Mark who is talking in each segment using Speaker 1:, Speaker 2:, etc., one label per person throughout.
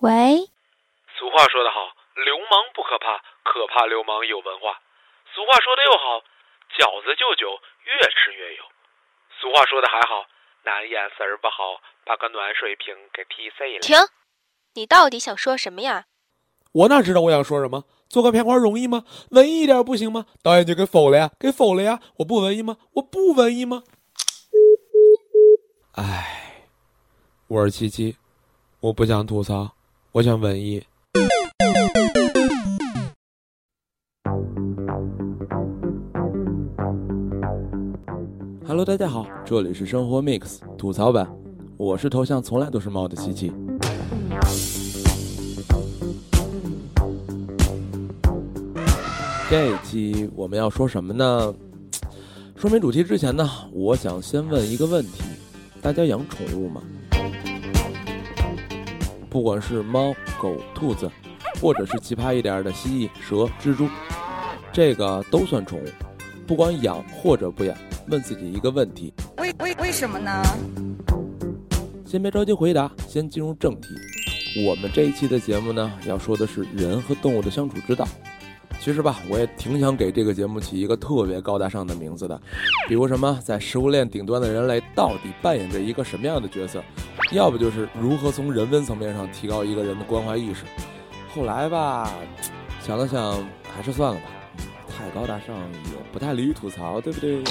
Speaker 1: 喂，
Speaker 2: 俗话说得好，流氓不可怕，可怕流氓有文化。俗话说的又好，饺子就酒，越吃越有。俗话说的还好，男眼神儿不好，把个暖水瓶给踢碎了。
Speaker 1: 停！你到底想说什么呀？
Speaker 3: 我哪知道我想说什么？做个片花容易吗？文艺一点不行吗？导演就给否了呀，给否了呀！我不文艺吗？我不文艺吗？唉，我是七七，我不想吐槽，我想文艺。Hello，大家好，这里是生活 Mix 吐槽版，我是头像从来都是猫的琪琪。这一期我们要说什么呢？说明主题之前呢，我想先问一个问题：大家养宠物吗？不管是猫、狗、兔子，或者是奇葩一点的蜥蜴、蛇、蜘蛛，这个都算宠物。不管养或者不养，问自己一个问题：
Speaker 4: 为为为什么呢？
Speaker 3: 先别着急回答，先进入正题。我们这一期的节目呢，要说的是人和动物的相处之道。其实吧，我也挺想给这个节目起一个特别高大上的名字的，比如什么在食物链顶端的人类到底扮演着一个什么样的角色，要不就是如何从人文层面上提高一个人的关怀意识。后来吧，想了想，还是算了吧，太高大上也不太利于吐槽，对不对？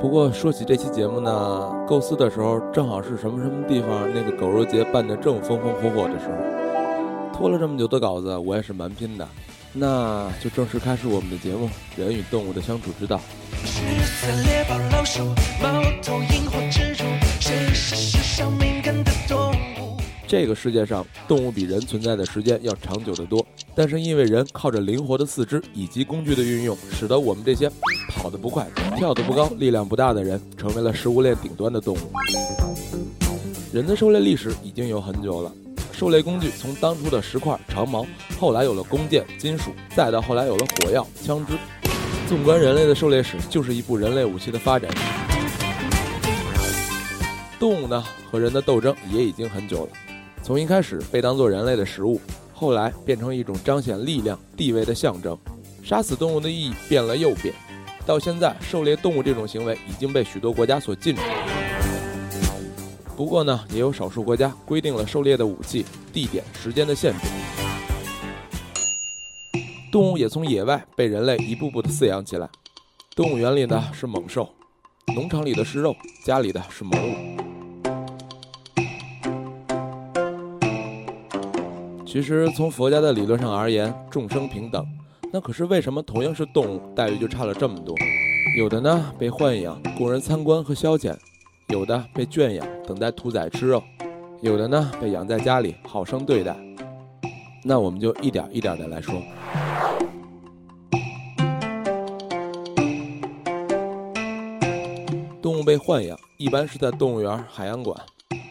Speaker 3: 不过说起这期节目呢，构思的时候正好是什么什么地方那个狗肉节办得正风风火火的时候，拖了这么久的稿子，我也是蛮拼的。那就正式开始我们的节目《人与动物的相处之道》。这个世界上，动物比人存在的时间要长久得多，但是因为人靠着灵活的四肢以及工具的运用，使得我们这些跑得不快、跳得不高、力量不大的人，成为了食物链顶端的动物。人的狩猎历史已经有很久了，狩猎工具从当初的石块、长矛，后来有了弓箭、金属，再到后来有了火药、枪支。纵观人类的狩猎史，就是一部人类武器的发展史。动物呢，和人的斗争也已经很久了。从一开始被当作人类的食物，后来变成一种彰显力量、地位的象征。杀死动物的意义变了又变，到现在，狩猎动物这种行为已经被许多国家所禁止。不过呢，也有少数国家规定了狩猎的武器、地点、时间的限制。动物也从野外被人类一步步的饲养起来。动物园里的是猛兽，农场里的是肉，家里的是萌物。其实从佛家的理论上而言，众生平等。那可是为什么同样是动物，待遇就差了这么多？有的呢被豢养供人参观和消遣，有的被圈养等待屠宰吃肉，有的呢被养在家里好生对待。那我们就一点一点的来说。动物被豢养，一般是在动物园、海洋馆。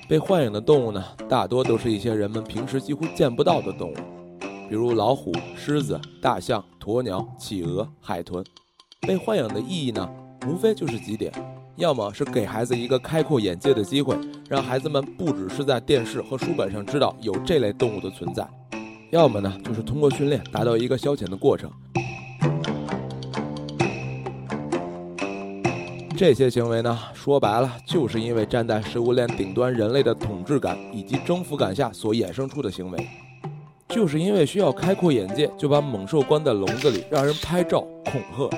Speaker 3: 被豢养的动物呢，大多都是一些人们平时几乎见不到的动物，比如老虎、狮子、大象、鸵鸟、企鹅、海豚。被豢养的意义呢，无非就是几点：要么是给孩子一个开阔眼界的机会，让孩子们不只是在电视和书本上知道有这类动物的存在；要么呢，就是通过训练达到一个消遣的过程。这些行为呢，说白了，就是因为站在食物链顶端人类的统治感以及征服感下所衍生出的行为，就是因为需要开阔眼界，就把猛兽关在笼子里，让人拍照恐吓。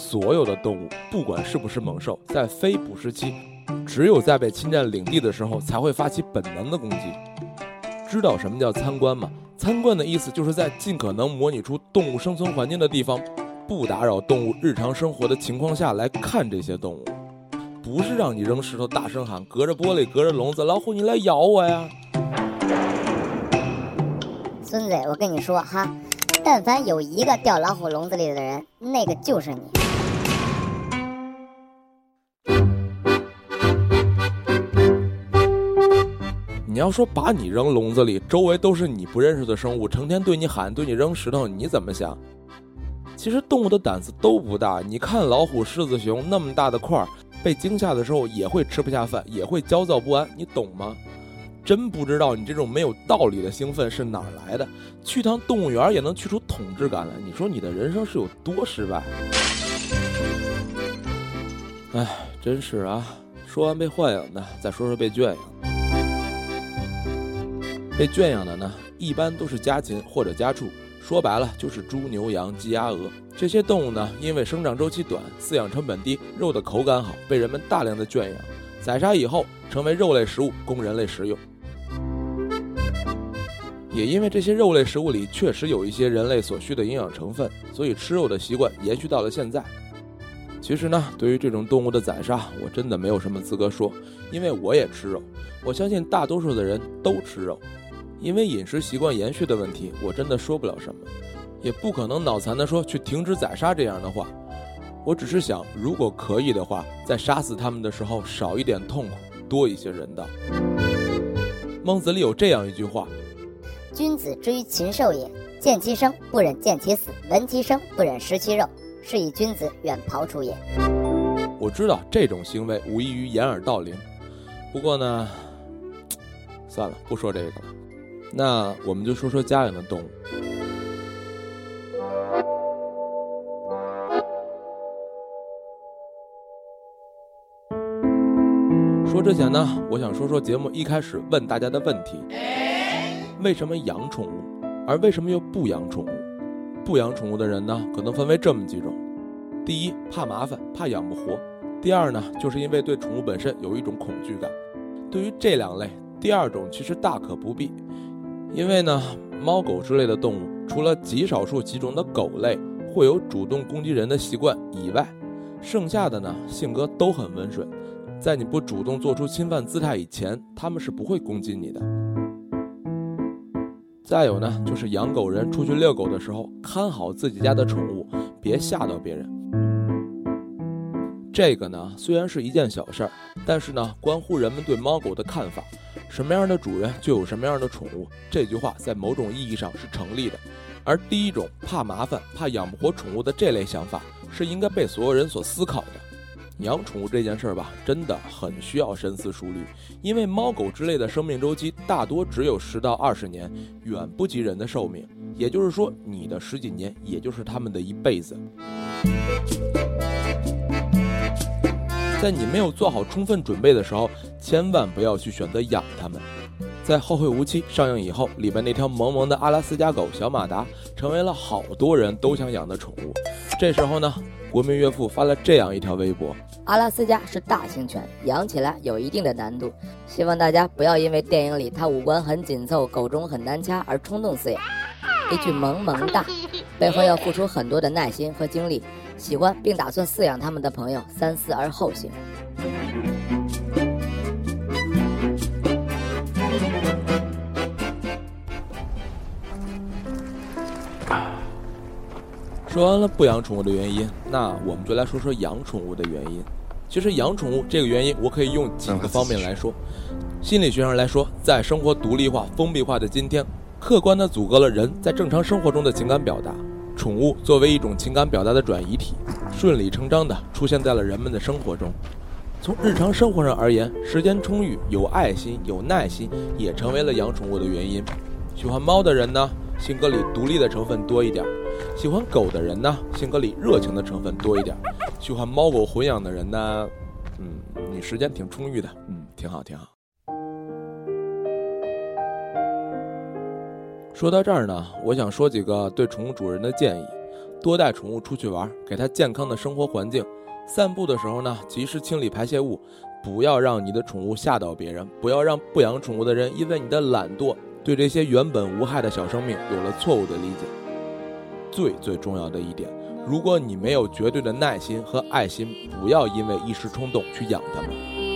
Speaker 3: 所有的动物，不管是不是猛兽，在非捕食期，只有在被侵占领地的时候，才会发起本能的攻击。知道什么叫参观吗？参观的意思就是在尽可能模拟出动物生存环境的地方。不打扰动物日常生活的情况下来看这些动物，不是让你扔石头大声喊，隔着玻璃隔着笼子，老虎你来咬我呀！
Speaker 5: 孙子，我跟你说哈，但凡有一个掉老虎笼子里的人，那个就是你。
Speaker 3: 你要说把你扔笼子里，周围都是你不认识的生物，成天对你喊，对你扔石头，你怎么想？其实动物的胆子都不大，你看老虎、狮子、熊那么大的块儿，被惊吓的时候也会吃不下饭，也会焦躁不安，你懂吗？真不知道你这种没有道理的兴奋是哪儿来的？去趟动物园也能去出统治感来，你说你的人生是有多失败？哎，真是啊！说完被豢养的，再说说被圈养。被圈养的呢，一般都是家禽或者家畜，说白了就是猪、牛、羊、鸡、鸭、鹅这些动物呢，因为生长周期短，饲养成本低，肉的口感好，被人们大量的圈养，宰杀以后成为肉类食物供人类食用。也因为这些肉类食物里确实有一些人类所需的营养成分，所以吃肉的习惯延续到了现在。其实呢，对于这种动物的宰杀，我真的没有什么资格说，因为我也吃肉。我相信大多数的人都吃肉，因为饮食习惯延续的问题，我真的说不了什么，也不可能脑残的说去停止宰杀这样的话。我只是想，如果可以的话，在杀死他们的时候少一点痛苦，多一些人道。孟子里有这样一句话。
Speaker 5: 君子之于禽兽也，见其生不忍见其死，闻其声不忍食其肉，是以君子远庖厨也。
Speaker 3: 我知道这种行为无异于掩耳盗铃，不过呢，算了，不说这个了。那我们就说说家养的动物。说之前呢，我想说说节目一开始问大家的问题。为什么养宠物，而为什么又不养宠物？不养宠物的人呢，可能分为这么几种：第一，怕麻烦，怕养不活；第二呢，就是因为对宠物本身有一种恐惧感。对于这两类，第二种其实大可不必，因为呢，猫狗之类的动物，除了极少数几种的狗类会有主动攻击人的习惯以外，剩下的呢，性格都很温顺，在你不主动做出侵犯姿态以前，它们是不会攻击你的。再有呢，就是养狗人出去遛狗的时候，看好自己家的宠物，别吓到别人。这个呢，虽然是一件小事儿，但是呢，关乎人们对猫狗的看法。什么样的主人就有什么样的宠物，这句话在某种意义上是成立的。而第一种怕麻烦、怕养不活宠物的这类想法，是应该被所有人所思考的。养宠物这件事儿吧，真的很需要深思熟虑，因为猫狗之类的生命周期大多只有十到二十年，远不及人的寿命。也就是说，你的十几年，也就是他们的一辈子。在你没有做好充分准备的时候，千万不要去选择养它们。在《后会无期》上映以后，里边那条萌萌的阿拉斯加狗小马达，成为了好多人都想养的宠物。这时候呢？国民岳父发了这样一条微博：
Speaker 4: 阿拉斯加是大型犬，养起来有一定的难度，希望大家不要因为电影里它五官很紧凑，狗中很难掐而冲动饲养。一句萌萌哒，背后要付出很多的耐心和精力。喜欢并打算饲养它们的朋友，三思而后行。
Speaker 3: 说完了不养宠物的原因，那我们就来说说养宠物的原因。其实养宠物这个原因，我可以用几个方面来说。心理学上来说，在生活独立化、封闭化的今天，客观地阻隔了人在正常生活中的情感表达。宠物作为一种情感表达的转移体，顺理成章地出现在了人们的生活中。从日常生活上而言，时间充裕、有爱心、有耐心，也成为了养宠物的原因。喜欢猫的人呢，性格里独立的成分多一点。喜欢狗的人呢，性格里热情的成分多一点；喜欢猫狗混养的人呢，嗯，你时间挺充裕的，嗯，挺好，挺好。说到这儿呢，我想说几个对宠物主人的建议：多带宠物出去玩，给它健康的生活环境；散步的时候呢，及时清理排泄物，不要让你的宠物吓到别人，不要让不养宠物的人因为你的懒惰，对这些原本无害的小生命有了错误的理解。最最重要的一点，如果你没有绝对的耐心和爱心，不要因为一时冲动去养它们。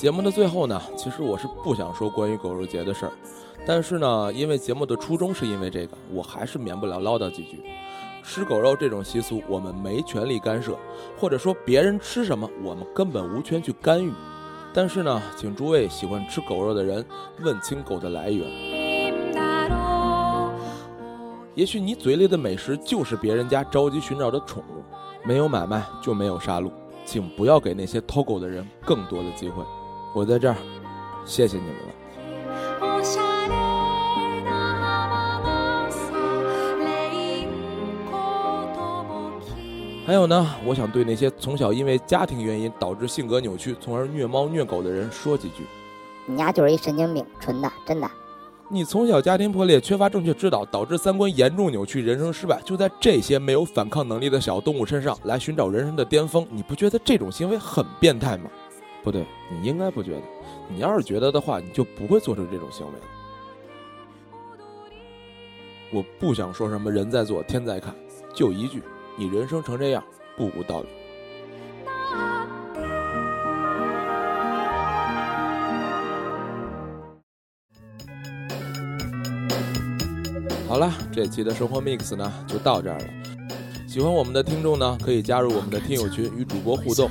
Speaker 3: 节目的最后呢，其实我是不想说关于狗肉节的事儿，但是呢，因为节目的初衷是因为这个，我还是免不了唠叨几句。吃狗肉这种习俗，我们没权利干涉，或者说别人吃什么，我们根本无权去干预。但是呢，请诸位喜欢吃狗肉的人问清狗的来源。也许你嘴里的美食就是别人家着急寻找的宠物。没有买卖就没有杀戮，请不要给那些偷狗的人更多的机会。我在这儿，谢谢你们了。还有呢，我想对那些从小因为家庭原因导致性格扭曲，从而虐猫虐狗的人说几句：
Speaker 5: 你丫就是一神经病，纯的，真的。
Speaker 3: 你从小家庭破裂，缺乏正确指导，导致三观严重扭曲，人生失败，就在这些没有反抗能力的小动物身上来寻找人生的巅峰，你不觉得这种行为很变态吗？不对，你应该不觉得。你要是觉得的话，你就不会做出这种行为了。我不想说什么人在做天在看，就一句。你人生成这样，不无道理。好了，这期的生活 mix 呢就到这儿了。喜欢我们的听众呢，可以加入我们的听友群与主播互动。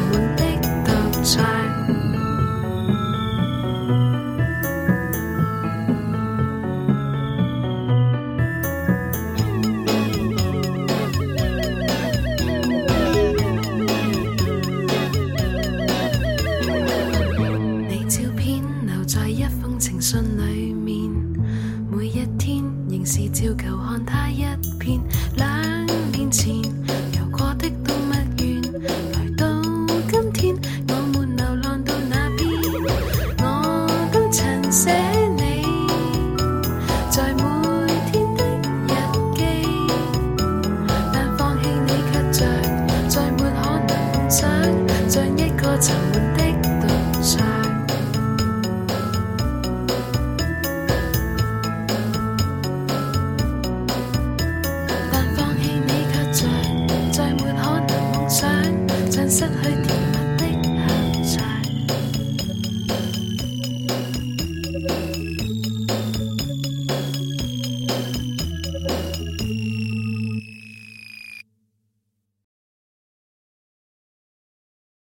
Speaker 3: 我们的独特。